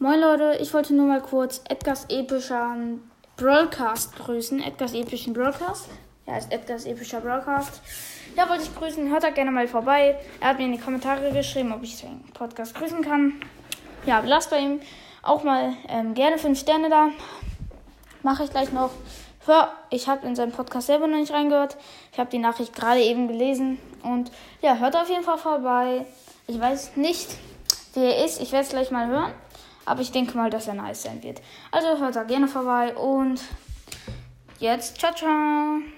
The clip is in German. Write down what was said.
Moin Leute, ich wollte nur mal kurz Edgars epischer Broadcast grüßen. Edgars epischen Broadcast. Ja, ist Edgars epischer Broadcast. Ja, wollte ich grüßen. Hört da gerne mal vorbei. Er hat mir in die Kommentare geschrieben, ob ich seinen Podcast grüßen kann. Ja, lasst bei ihm auch mal ähm, gerne 5 Sterne da. Mache ich gleich noch. Hör, ich habe in seinem Podcast selber noch nicht reingehört. Ich habe die Nachricht gerade eben gelesen. Und ja, hört auf jeden Fall vorbei. Ich weiß nicht, wie er ist. Ich werde es gleich mal hören. Aber ich denke mal, dass er nice sein wird. Also hört da gerne vorbei und jetzt ciao, ciao.